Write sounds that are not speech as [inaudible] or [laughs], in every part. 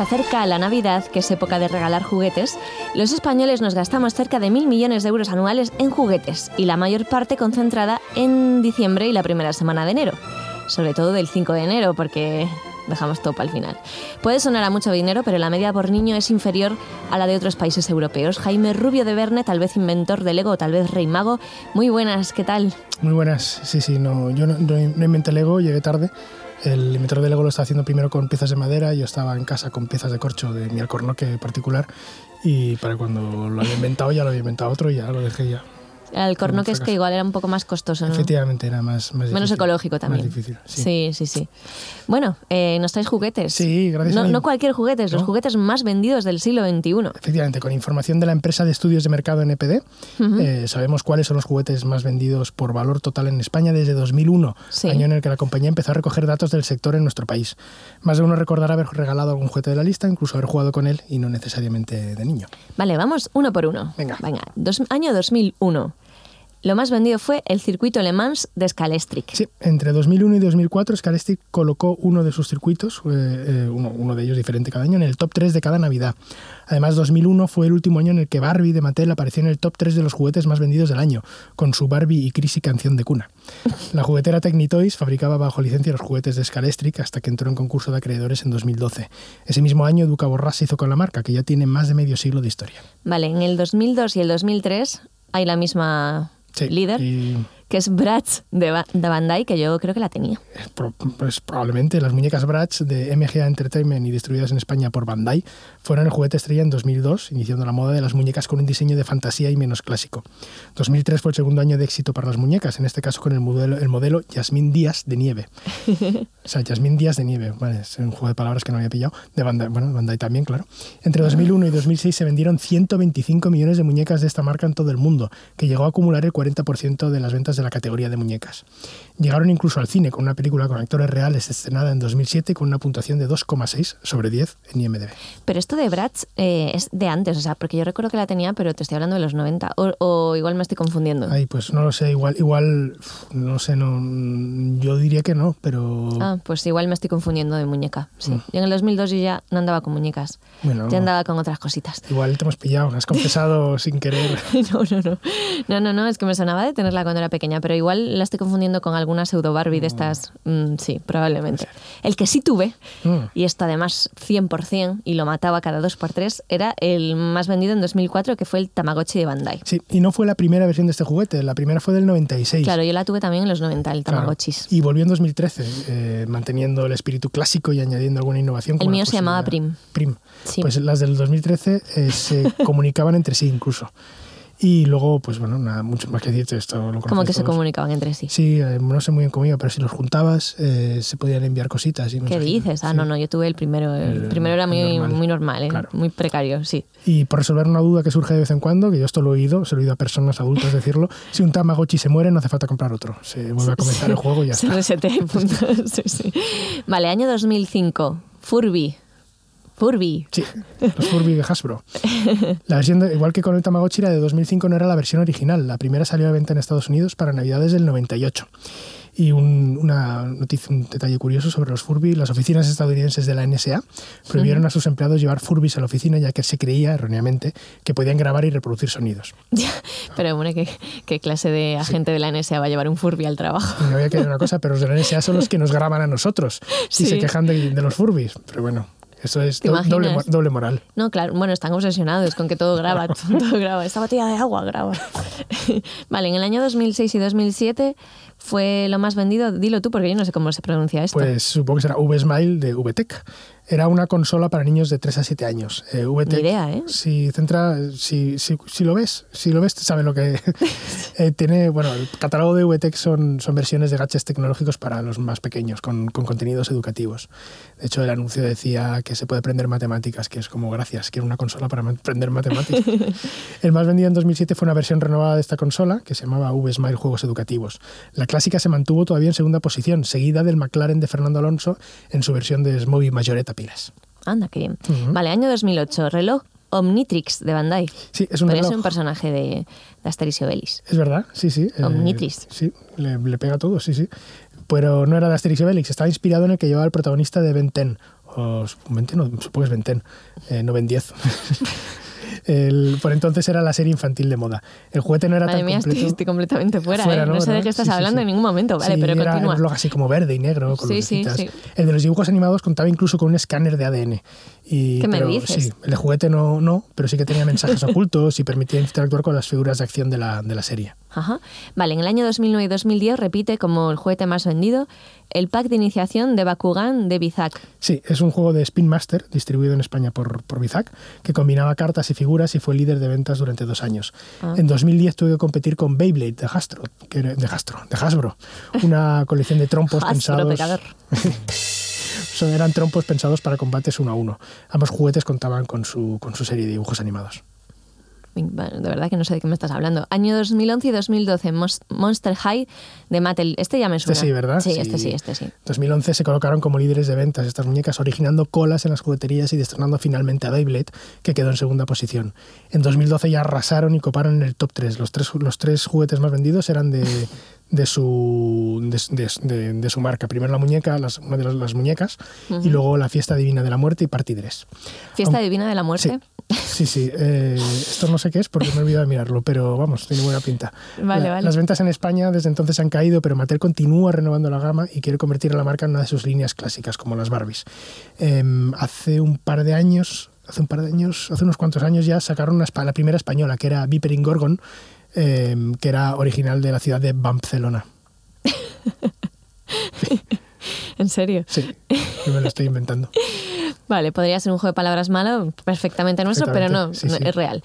Se acerca la Navidad, que es época de regalar juguetes. Los españoles nos gastamos cerca de mil millones de euros anuales en juguetes y la mayor parte concentrada en diciembre y la primera semana de enero. Sobre todo del 5 de enero, porque dejamos todo para el final. Puede sonar a mucho dinero, pero la media por niño es inferior a la de otros países europeos. Jaime Rubio de Verne, tal vez inventor de Lego, tal vez rey mago. Muy buenas, ¿qué tal? Muy buenas, sí, sí, no, yo no, no inventé Lego, llegué tarde. El inventor de Lego lo está haciendo primero con piezas de madera, yo estaba en casa con piezas de corcho de mi alcornoque particular y para cuando lo había inventado ya lo había inventado otro y ya lo dejé ya. El cornoque es que igual era un poco más costoso, ¿no? Efectivamente, era más, más Menos difícil, ecológico también. Más difícil, sí. Sí, sí, sí. Bueno, eh, nos traes juguetes. Sí, gracias a No, mí. no cualquier juguetes, los No. juguetes más vendidos del siglo XXI. Efectivamente, con información de la empresa de estudios de mercado NPD, eh, sabemos cuáles son los juguetes más vendidos por valor total en España desde 2001, Sí. año en el que la compañía empezó a recoger datos del sector en nuestro país. Más de uno recordará haber regalado algún juguete de la lista, incluso haber jugado con él y no necesariamente de niño. Vale, vamos uno por uno. Venga. dos- año 2001. Lo más vendido fue el circuito Le Mans de Scalestric. Sí, entre 2001 y 2004 Scalestic colocó uno de sus circuitos, eh, eh, uno, uno de ellos diferente cada año, en el top 3 de cada Navidad. Además, 2001 fue el último año en el que Barbie de Mattel apareció en el top 3 de los juguetes más vendidos del año, con su Barbie y Chrissy canción de cuna. La juguetera Technitoys fabricaba bajo licencia los juguetes de Scalestric hasta que entró en concurso de acreedores en 2012. Ese mismo año Duca Borrás se hizo con la marca, que ya tiene más de medio siglo de historia. Vale, en el 2002 y el 2003 hay la misma Sí, líder, y que es Bratz de, Ba- de Bandai, que yo creo que la tenía. Pro- pues probablemente las muñecas Bratz de MGA Entertainment y distribuidas en España por Bandai fueron el juguete estrella en 2002, iniciando la moda de las muñecas con un diseño de fantasía y menos clásico. 2003 fue el segundo año de éxito para las muñecas, en este caso con el modelo, el modelo Yasmín Díaz de Nieve. [laughs] O sea, Yasmín Díaz de Nieve, vale, es un juego de palabras que no había pillado, de Bandai, bueno, Bandai también, claro. Entre 2001 y 2006 se vendieron 125 millones de muñecas de esta marca en todo el mundo, que llegó a acumular el 40% de las ventas de la categoría de muñecas. Llegaron incluso al cine con una película con actores reales estrenada en 2007 con una puntuación de 2,6 sobre 10 en IMDb. Pero esto de Bratz eh, es de antes, o sea, porque yo recuerdo que la tenía, pero te estoy hablando de los 90. O, o igual me estoy confundiendo. Ay, pues no lo sé, igual, igual, no sé, no, yo diría que no, pero Ah, pues igual me estoy confundiendo de muñeca. Sí. Yo en el 2002 yo ya no andaba con muñecas. Mm. Bueno. Ya andaba con otras cositas. igual te hemos pillado, has confesado [laughs] sin querer. No, no, no. No, no, no. Es que me sonaba de tenerla cuando era pequeña, pero igual la estoy confundiendo con alguna pseudo Barbie de estas. Mm, sí, probablemente. El que sí tuve, Mm. y esto además 100%, y lo mataba cada dos por tres, era el más vendido en 2004, que fue el Tamagotchi de Bandai. Sí, y no fue la primera versión de este juguete, la primera fue del 96. Claro, yo la tuve también en los 90, el Claro. Tamagotchis. Y volvió en 2013, eh, manteniendo el espíritu clásico y añadiendo alguna innovación. El mío se llamaba posibilidad- Prim. Sí. Pues las del 2013 eh, se [laughs] comunicaban entre sí incluso. Y luego, pues bueno, nada, mucho más que decirte esto. Lo Como que se comunicaban entre sí. Sí, eh, no sé muy bien cómo iba, pero si los juntabas eh, se podían enviar cositas. Y ¿Qué dices? Ah, Sí. no, no, yo tuve el primero. El El- primero era muy normal. muy normal, ¿eh? Claro. muy precario, sí. Y por resolver una duda que surge de vez en cuando, que yo esto lo he oído, se lo he oído a personas adultas decirlo, [laughs] si un Tamagotchi se muere no hace falta comprar otro. Se vuelve a comenzar el juego y ya [laughs] Se está. [laughs] Sí, sí. Vale, año 2005. Furby. Furby. Sí, los Furby de Hasbro. [laughs] La versión, de- igual que con el Tamagotchi, la de 2005 no era la versión original. La primera salió a venta en Estados Unidos para Navidades del 98. Y un, una noticia, un detalle curioso sobre los Furby, las oficinas estadounidenses de la NSA prohibieron a sus empleados llevar Furbis a la oficina ya que se creía, erróneamente, que podían grabar y reproducir sonidos. Pero bueno, ¿qué, qué clase de agente de la NSA va a llevar un Furby al trabajo? No había que una cosa, pero los de la NSA son los que nos graban a nosotros y Sí. se quejan de, de los Furbis. Pero bueno, eso es doble moral. No, claro, bueno, están obsesionados con que todo graba, [laughs] todo graba. Esta botella de agua graba. [laughs] Vale, en el año 2006 y 2007 fue lo más vendido, dilo tú porque yo no sé cómo se pronuncia esto. Pues supongo que será V-Smile de VTech. Era una consola para niños de 3 a 7 años. Eh, Ni idea, ¿eh? Si, centra, si, si, si lo ves, si lo ves, sabes lo que [laughs] eh, tiene. Bueno, el catálogo de VTech son, son versiones de gadgets tecnológicos para los más pequeños, con, con contenidos educativos. De hecho, el anuncio decía que se puede aprender matemáticas, que es como gracias, quiero una consola para aprender matemáticas. [laughs] el más vendido en 2007 fue una versión renovada de esta consola que se llamaba V-Smile Juegos Educativos. La clásica se mantuvo todavía en segunda posición, seguida del McLaren de Fernando Alonso en su versión de Smoby Majoretta pilas. Anda, qué bien. Vale, año 2008, reloj Omnitrix de Bandai. Sí, es un reloj. personaje de, de Asterix y Obelix. Es verdad, sí, sí. eh, Omnitrix. sí, le, le pega todo, sí, sí. Pero no era de Asterix y Obelix, estaba inspirado en el que llevaba el protagonista de Ben 10. O Ben 10, no, supongo que es Ben 10, eh, no Ben 10. [laughs] El- por entonces era la serie infantil de moda. El juguete no era Madre tan mía, estoy, completo. estoy completamente fuera, Fuera, ¿eh? No, sé de ¿no? qué estás Sí, sí, hablando sí. en ningún momento. Vale, Sí, pero era continúa. un reloj así como verde y negro, con Sí, sí, sí. El de los dibujos animados contaba incluso con un escáner de ADN. Y, ¿Qué me pero, dices? Sí, el de juguete no, no, pero sí que tenía mensajes [laughs] ocultos y permitía interactuar con las figuras de acción de la, de la serie. Ajá. Vale, en el año 2009 y 2010 repite como el juguete más vendido el pack de iniciación de Bakugan de Bizak. Sí, es un juego de Spin Master, distribuido en España por, por Bizac, que combinaba cartas y figuras y fue líder de ventas durante dos años. Ah. En 2010 tuve que competir con Beyblade de Hasbro, que era- de Hasbro, de Hasbro, una [laughs] colección de trompos pensados... [laughs] Son, eran trompos pensados para combates uno a uno. Ambos juguetes contaban con su, con su serie de dibujos animados. De verdad que no sé de qué me estás hablando. Año 2011 y 2012, Mos- Monster High de Mattel. Este ya me Este suena. sí, ¿verdad? Sí, este sí, este sí. 2011 se colocaron como líderes de ventas estas muñecas, originando colas en las jugueterías y destronando finalmente a Beyblade, que quedó en segunda posición. En 2012 ya arrasaron y coparon en el top 3. Los tres, los tres juguetes más vendidos eran de, de, su, de, de- de- su marca. Primero la muñeca, las, una de las, las muñecas, y luego la fiesta divina de la muerte y Party 3. Fiesta Aun- Divina de la Muerte. Sí, sí. eh, esto no sé qué es porque me he olvidado de mirarlo, pero vamos, tiene buena pinta. Vale, La- vale. Las ventas en España desde entonces han caído, pero Mattel continúa renovando la gama y quiere convertir a la marca en una de sus líneas clásicas, como las Barbies. Em, hace un par de años, hace un par de años, hace unos cuantos años ya sacaron una, la primera española, que era Vipering Gorgon, em, que era original de la ciudad de Barcelona. [laughs] En serio. Sí, yo me lo estoy inventando. [laughs] Vale, podría ser un juego de palabras malo, perfectamente nuestro, pero no, Perfectamente, sí, no, sí. es real.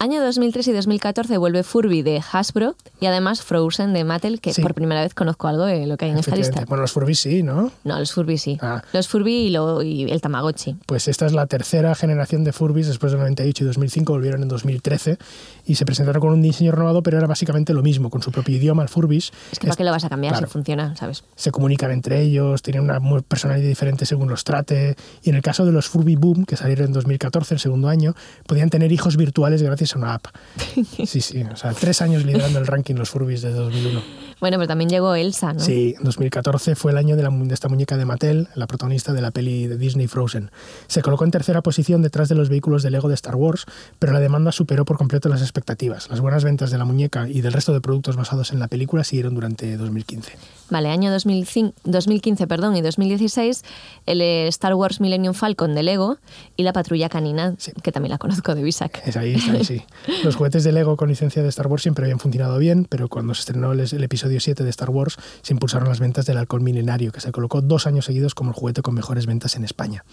Año 2003 y 2014 vuelve Furby de Hasbro y además Frozen de Mattel, que Sí. por primera vez conozco algo de lo que hay en esta lista. Bueno, los Furbies sí, ¿no? No, los Furby sí. Ah. Los Furby y, lo- y el Tamagotchi. Pues esta es la tercera generación de Furbies, después de 98 y 2005, volvieron en 2013 y se presentaron con un diseño renovado, pero era básicamente lo mismo, con su propio idioma, el Furbies. Es que ¿para qué lo vas a cambiar claro, si funciona, sabes? Se comunican entre ellos, tienen una personalidad diferente según los trate, y en el caso de los Furby Boom, que salieron en 2014, el segundo año, podían tener hijos virtuales gracias a una app. [laughs] Sí, sí, o sea, tres años liderando el ranking los Furbies desde 2001. Bueno, pero también llegó Elsa, ¿no? Sí, 2014 fue el año de, la, de esta muñeca de Mattel, la protagonista de la peli de Disney Frozen. Se colocó en tercera posición detrás de los vehículos de Lego de Star Wars, pero la demanda superó por completo las expectativas. Las buenas ventas de la muñeca y del resto de productos basados en la película siguieron durante 2015. Vale, año 2005 2015 perdón, y 2016, el eh, Star Wars Millennium Falcon de Lego y la Patrulla Canina, Sí. que también la conozco de Bisac. Es ahí, está ahí, sí. [laughs] Los juguetes de Lego con licencia de Star Wars siempre habían funcionado bien, pero cuando se estrenó el, el episodio 7 de Star Wars, se impulsaron las ventas del halcón milenario, que se colocó dos años seguidos como el juguete con mejores ventas en España.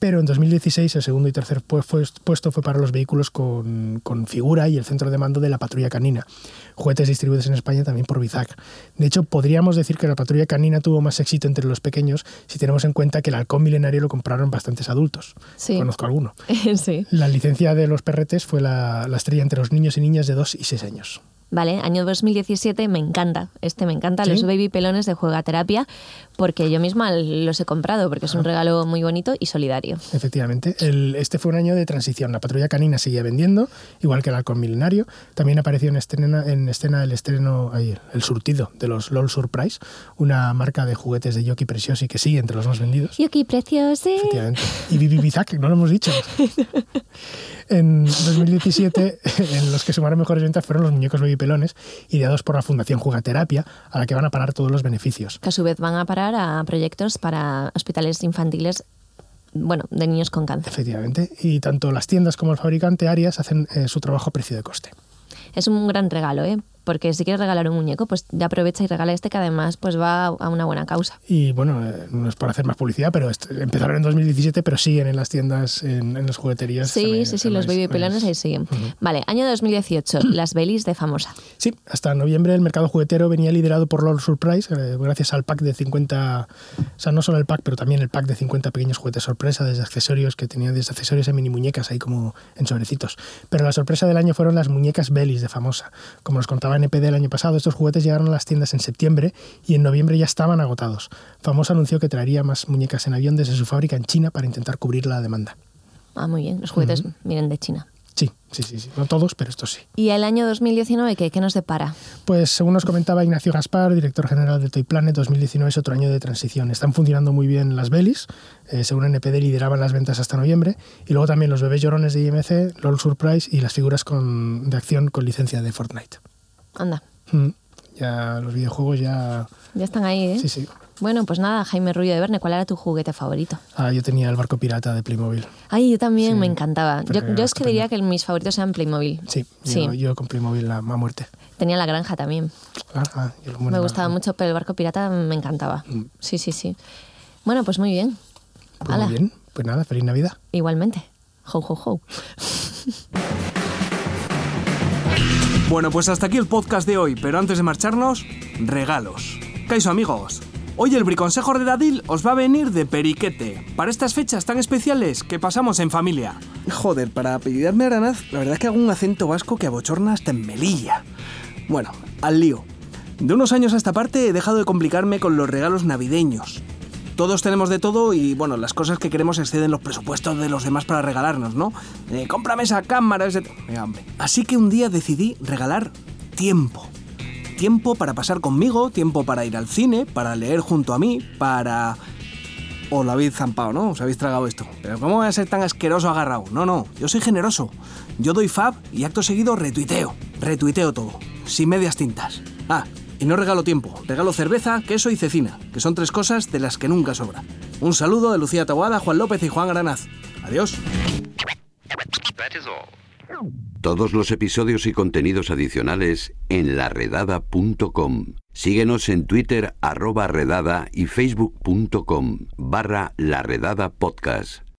Pero en 2016 el segundo y tercer puesto fue para los vehículos con, con figura y el centro de mando de la patrulla canina, juguetes distribuidos en España también por Bizac. De hecho, podríamos decir que la patrulla canina tuvo más éxito entre los pequeños si tenemos en cuenta que el halcón milenario lo compraron bastantes adultos. Sí. Conozco alguno. [laughs] sí. La licencia de los perretes fue la, la estrella entre los niños y niñas de 2 y 6 años. Vale, año 2017 me encanta. Este me encanta, ¿Sí? los baby pelones de Juegaterapia, porque yo misma los he comprado, porque Ah. es un regalo muy bonito y solidario. Efectivamente, el- este fue un año de transición. La patrulla canina seguía vendiendo, igual que el halcón milenario. También apareció en escena, en escena el estreno, ahí, el surtido de los LOL Surprise, una marca de juguetes de Yoki Preciosi que sigue entre los más vendidos. Yuki, precioso. Efectivamente. Y Bibi Bizak, no lo hemos dicho. [laughs] En 2017, [laughs] en los que sumaron mejores ventas fueron los muñecos baby pelones, ideados por la Fundación Jugaterapia, a la que van a parar todos los beneficios. Que a su vez van a parar a proyectos para hospitales infantiles, bueno, de niños con cáncer. Efectivamente. Y tanto las tiendas como el fabricante Arias hacen eh, su trabajo a precio de coste. Es un gran regalo, ¿eh? Porque si quieres regalar un muñeco, pues ya aprovecha y regala este que además pues va a una buena causa. Y bueno, eh, no es por hacer más publicidad, pero empezaron en 2017, pero siguen en las tiendas, en, las jugueterías. Sí, sí, sí, los baby pelones ahí siguen. Vale, año 2018, [clears throat] las Belis de Famosa. Sí, hasta noviembre el mercado juguetero venía liderado por Lord Surprise, eh, gracias al pack de 50, o sea, no solo el pack, pero también el pack de 50 pequeños juguetes sorpresa, desde accesorios, que tenían desde accesorios a mini muñecas ahí como en sobrecitos. Pero la sorpresa del año fueron las muñecas Belis de Famosa. Como nos contaba NPD el año pasado, estos juguetes llegaron a las tiendas en septiembre y en noviembre ya estaban agotados. Famosa anunció que traería más muñecas en avión desde su fábrica en China para intentar cubrir la demanda. Ah, muy bien. Los juguetes vienen de China. Sí, sí, sí, no todos, pero estos sí. ¿Y el año 2019 qué, qué nos depara? Pues según nos comentaba Ignacio Gaspar, director general de Toy Planet, 2019 es otro año de transición. Están funcionando muy bien las Belis, eh, según NPD lideraban las ventas hasta noviembre, y luego también los bebés llorones de IMC, LOL Surprise y las figuras con, de acción con licencia de Fortnite. Anda. Mm, ya los videojuegos ya... Ya están ahí, ¿eh? Sí, sí. Bueno, pues nada, Jaime Rullo de Verne, ¿cuál era tu juguete favorito? Ah, yo tenía el barco pirata de Playmobil. Ay, yo también, me encantaba. Yo, yo, es que diría que mis favoritos eran Playmobil. Sí, sí. Yo, con Playmobil la, a muerte. Tenía la granja también. Ah, ah, me gustaba mucho, pero el barco pirata me encantaba. Mm. Sí, sí, sí. Bueno, pues muy bien. Pues muy bien, pues nada, feliz Navidad. Igualmente. Ho, ho, ho. [laughs] Bueno, pues hasta aquí el podcast de hoy, pero antes de marcharnos, regalos. Caiso amigos, Hoy el briconsejo de Dadil os va a venir de periquete, para estas fechas tan especiales que pasamos en familia. Joder, para apellidarme Aranaz, la verdad es que hago un acento vasco que abochorna hasta en Melilla. Bueno, al lío. De unos años a esta parte he dejado de complicarme con los regalos navideños. Todos tenemos de todo y bueno, las cosas que queremos exceden los presupuestos de los demás para regalarnos, ¿no? Eh, cómprame esa cámara, ese... Así que un día decidí regalar tiempo tiempo para pasar conmigo, tiempo para ir al cine, para leer junto a mí, para... O lo habéis zampado, ¿no? Os habéis tragado esto. Pero ¿cómo voy a ser tan asqueroso agarrado? No, no, yo soy generoso. Yo doy fab y acto seguido retuiteo. Retuiteo todo, sin medias tintas. Ah, y no regalo tiempo, regalo cerveza, queso y cecina, que son tres cosas de las que nunca sobra. Un saludo de Lucía Taguada, Juan López y Juan Granaz. Adiós. Todos los episodios y contenidos adicionales en laredada.com. Síguenos en Twitter arroba redada y facebook.com barra laredada podcast.